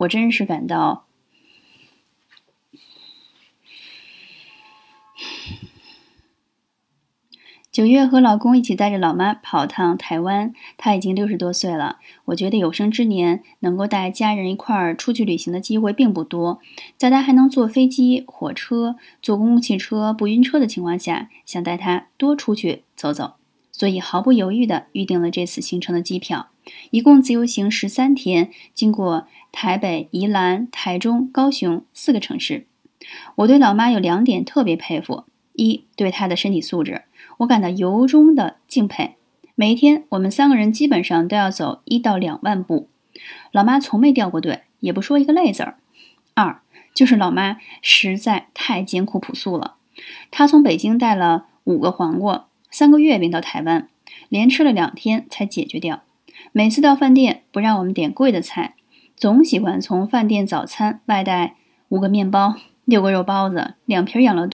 我真是感到。九月和老公一起带着老妈跑趟台湾，她已经六十多岁了。我觉得有生之年能够带家人一块儿出去旅行的机会并不多，在她还能坐飞机、火车、坐公共汽车不晕车的情况下，想带她多出去走走，所以毫不犹豫的预定了这次行程的机票，一共自由行十三天，经过台北、宜兰、台中、高雄四个城市。我对老妈有两点特别佩服：一，对她的身体素质。我感到由衷的敬佩。每一天，我们三个人基本上都要走一到两万步。老妈从没掉过队，也不说一个累字儿。二就是老妈实在太艰苦朴素了。她从北京带了五个黄瓜、三个月饼到台湾，连吃了两天才解决掉。每次到饭店不让我们点贵的菜，总喜欢从饭店早餐外带五个面包、六个肉包子、两瓶养乐多。